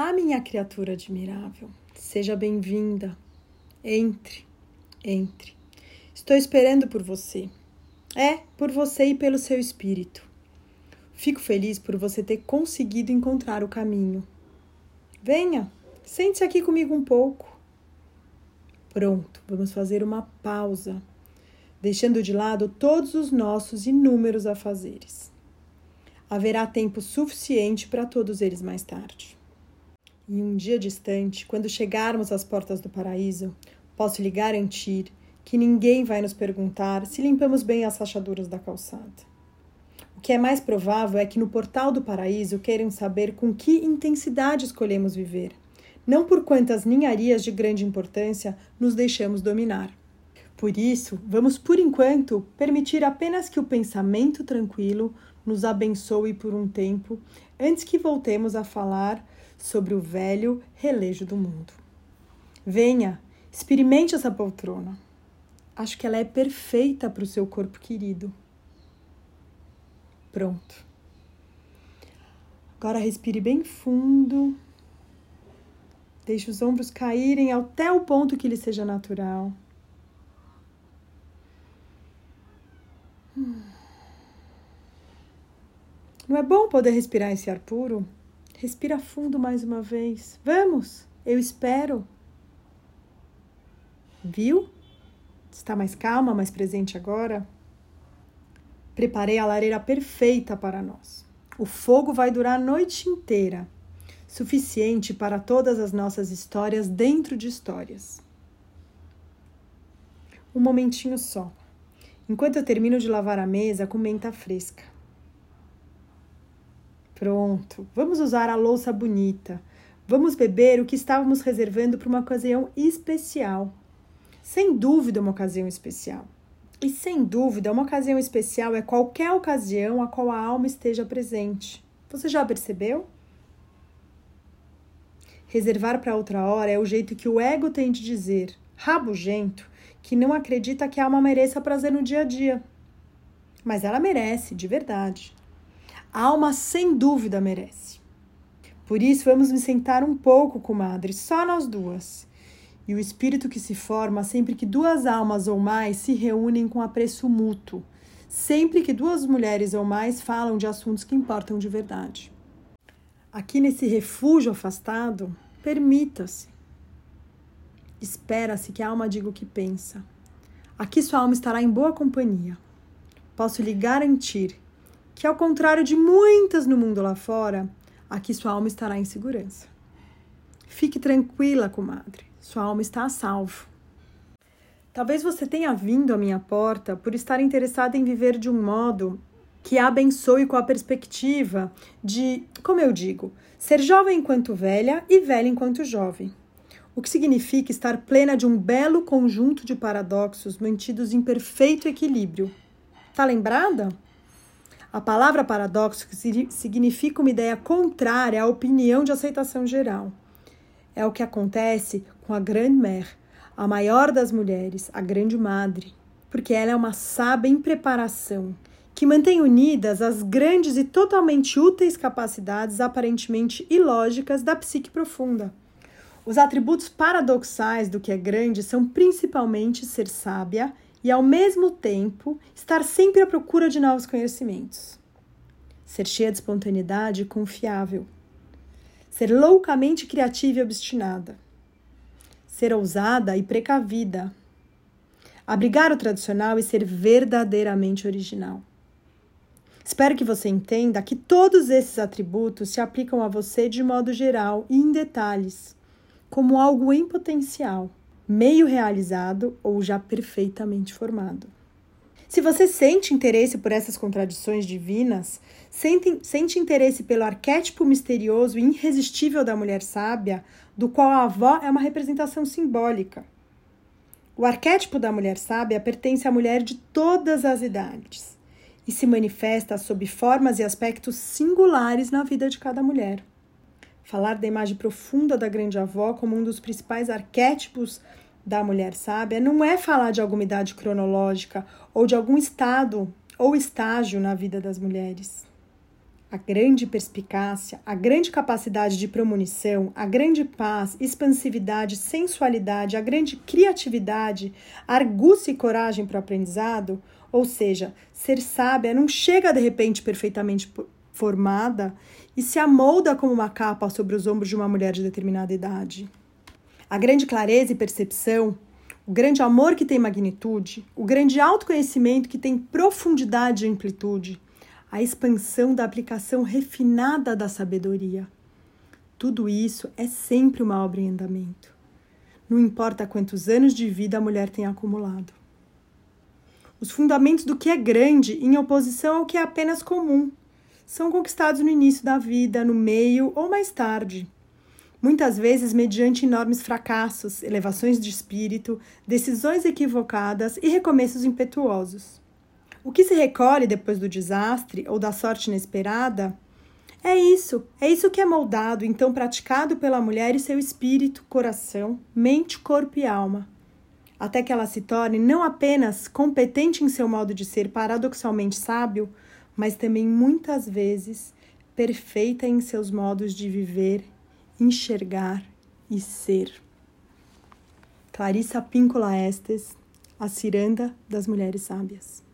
Ah, minha criatura admirável, seja bem-vinda. Entre, entre. Estou esperando por você. É, por você e pelo seu espírito. Fico feliz por você ter conseguido encontrar o caminho. Venha, sente-se aqui comigo um pouco. Pronto, vamos fazer uma pausa, deixando de lado todos os nossos inúmeros afazeres. Haverá tempo suficiente para todos eles mais tarde. Em um dia distante, quando chegarmos às portas do paraíso, posso lhe garantir que ninguém vai nos perguntar se limpamos bem as rachaduras da calçada. O que é mais provável é que no portal do paraíso queiram saber com que intensidade escolhemos viver, não por quantas ninharias de grande importância nos deixamos dominar. Por isso, vamos por enquanto permitir apenas que o pensamento tranquilo nos abençoe por um tempo antes que voltemos a falar sobre o velho relejo do mundo. Venha, experimente essa poltrona. Acho que ela é perfeita para o seu corpo querido. Pronto. Agora respire bem fundo. Deixe os ombros caírem até o ponto que lhe seja natural. Não é bom poder respirar esse ar puro? Respira fundo mais uma vez. Vamos, eu espero. Viu? Está mais calma, mais presente agora? Preparei a lareira perfeita para nós. O fogo vai durar a noite inteira suficiente para todas as nossas histórias dentro de histórias. Um momentinho só. Enquanto eu termino de lavar a mesa com menta fresca. Pronto, vamos usar a louça bonita. Vamos beber o que estávamos reservando para uma ocasião especial. Sem dúvida, uma ocasião especial. E sem dúvida, uma ocasião especial é qualquer ocasião a qual a alma esteja presente. Você já percebeu? Reservar para outra hora é o jeito que o ego tem de dizer, rabugento, que não acredita que a alma mereça prazer no dia a dia. Mas ela merece, de verdade. A alma sem dúvida merece. Por isso, vamos me sentar um pouco, comadre, só nós duas. E o espírito que se forma sempre que duas almas ou mais se reúnem com apreço mútuo, sempre que duas mulheres ou mais falam de assuntos que importam de verdade. Aqui nesse refúgio afastado, permita-se. Espera-se que a alma diga o que pensa. Aqui sua alma estará em boa companhia. Posso lhe garantir que, ao contrário de muitas no mundo lá fora, aqui sua alma estará em segurança. Fique tranquila, comadre, sua alma está a salvo. Talvez você tenha vindo à minha porta por estar interessada em viver de um modo que a abençoe com a perspectiva de, como eu digo, ser jovem enquanto velha e velha enquanto jovem. O que significa estar plena de um belo conjunto de paradoxos mantidos em perfeito equilíbrio. Tá lembrada? A palavra paradoxo significa uma ideia contrária à opinião de aceitação geral. É o que acontece com a Grande Mère, a maior das mulheres, a Grande Madre, porque ela é uma sábia em preparação, que mantém unidas as grandes e totalmente úteis capacidades aparentemente ilógicas da psique profunda. Os atributos paradoxais do que é grande são principalmente ser sábia e, ao mesmo tempo, estar sempre à procura de novos conhecimentos. Ser cheia de espontaneidade e confiável. Ser loucamente criativa e obstinada. Ser ousada e precavida. Abrigar o tradicional e ser verdadeiramente original. Espero que você entenda que todos esses atributos se aplicam a você de modo geral e em detalhes, como algo em potencial meio realizado ou já perfeitamente formado. Se você sente interesse por essas contradições divinas, sente, sente interesse pelo arquétipo misterioso e irresistível da mulher sábia, do qual a avó é uma representação simbólica. O arquétipo da mulher sábia pertence à mulher de todas as idades e se manifesta sob formas e aspectos singulares na vida de cada mulher. Falar da imagem profunda da grande avó como um dos principais arquétipos da mulher sábia não é falar de alguma idade cronológica ou de algum estado ou estágio na vida das mulheres. A grande perspicácia, a grande capacidade de premonição, a grande paz, expansividade, sensualidade, a grande criatividade, argúcia e coragem para o aprendizado, ou seja, ser sábia não chega de repente perfeitamente formada e se amolda como uma capa sobre os ombros de uma mulher de determinada idade. A grande clareza e percepção, o grande amor que tem magnitude, o grande autoconhecimento que tem profundidade e amplitude, a expansão da aplicação refinada da sabedoria. Tudo isso é sempre uma obra em andamento. Não importa quantos anos de vida a mulher tem acumulado. Os fundamentos do que é grande em oposição ao que é apenas comum são conquistados no início da vida, no meio ou mais tarde. Muitas vezes mediante enormes fracassos, elevações de espírito, decisões equivocadas e recomeços impetuosos. O que se recolhe depois do desastre ou da sorte inesperada é isso, é isso que é moldado, então praticado pela mulher e seu espírito, coração, mente, corpo e alma, até que ela se torne não apenas competente em seu modo de ser paradoxalmente sábio, mas também muitas vezes perfeita em seus modos de viver, enxergar e ser. Clarissa Píncola Estes, a ciranda das mulheres sábias.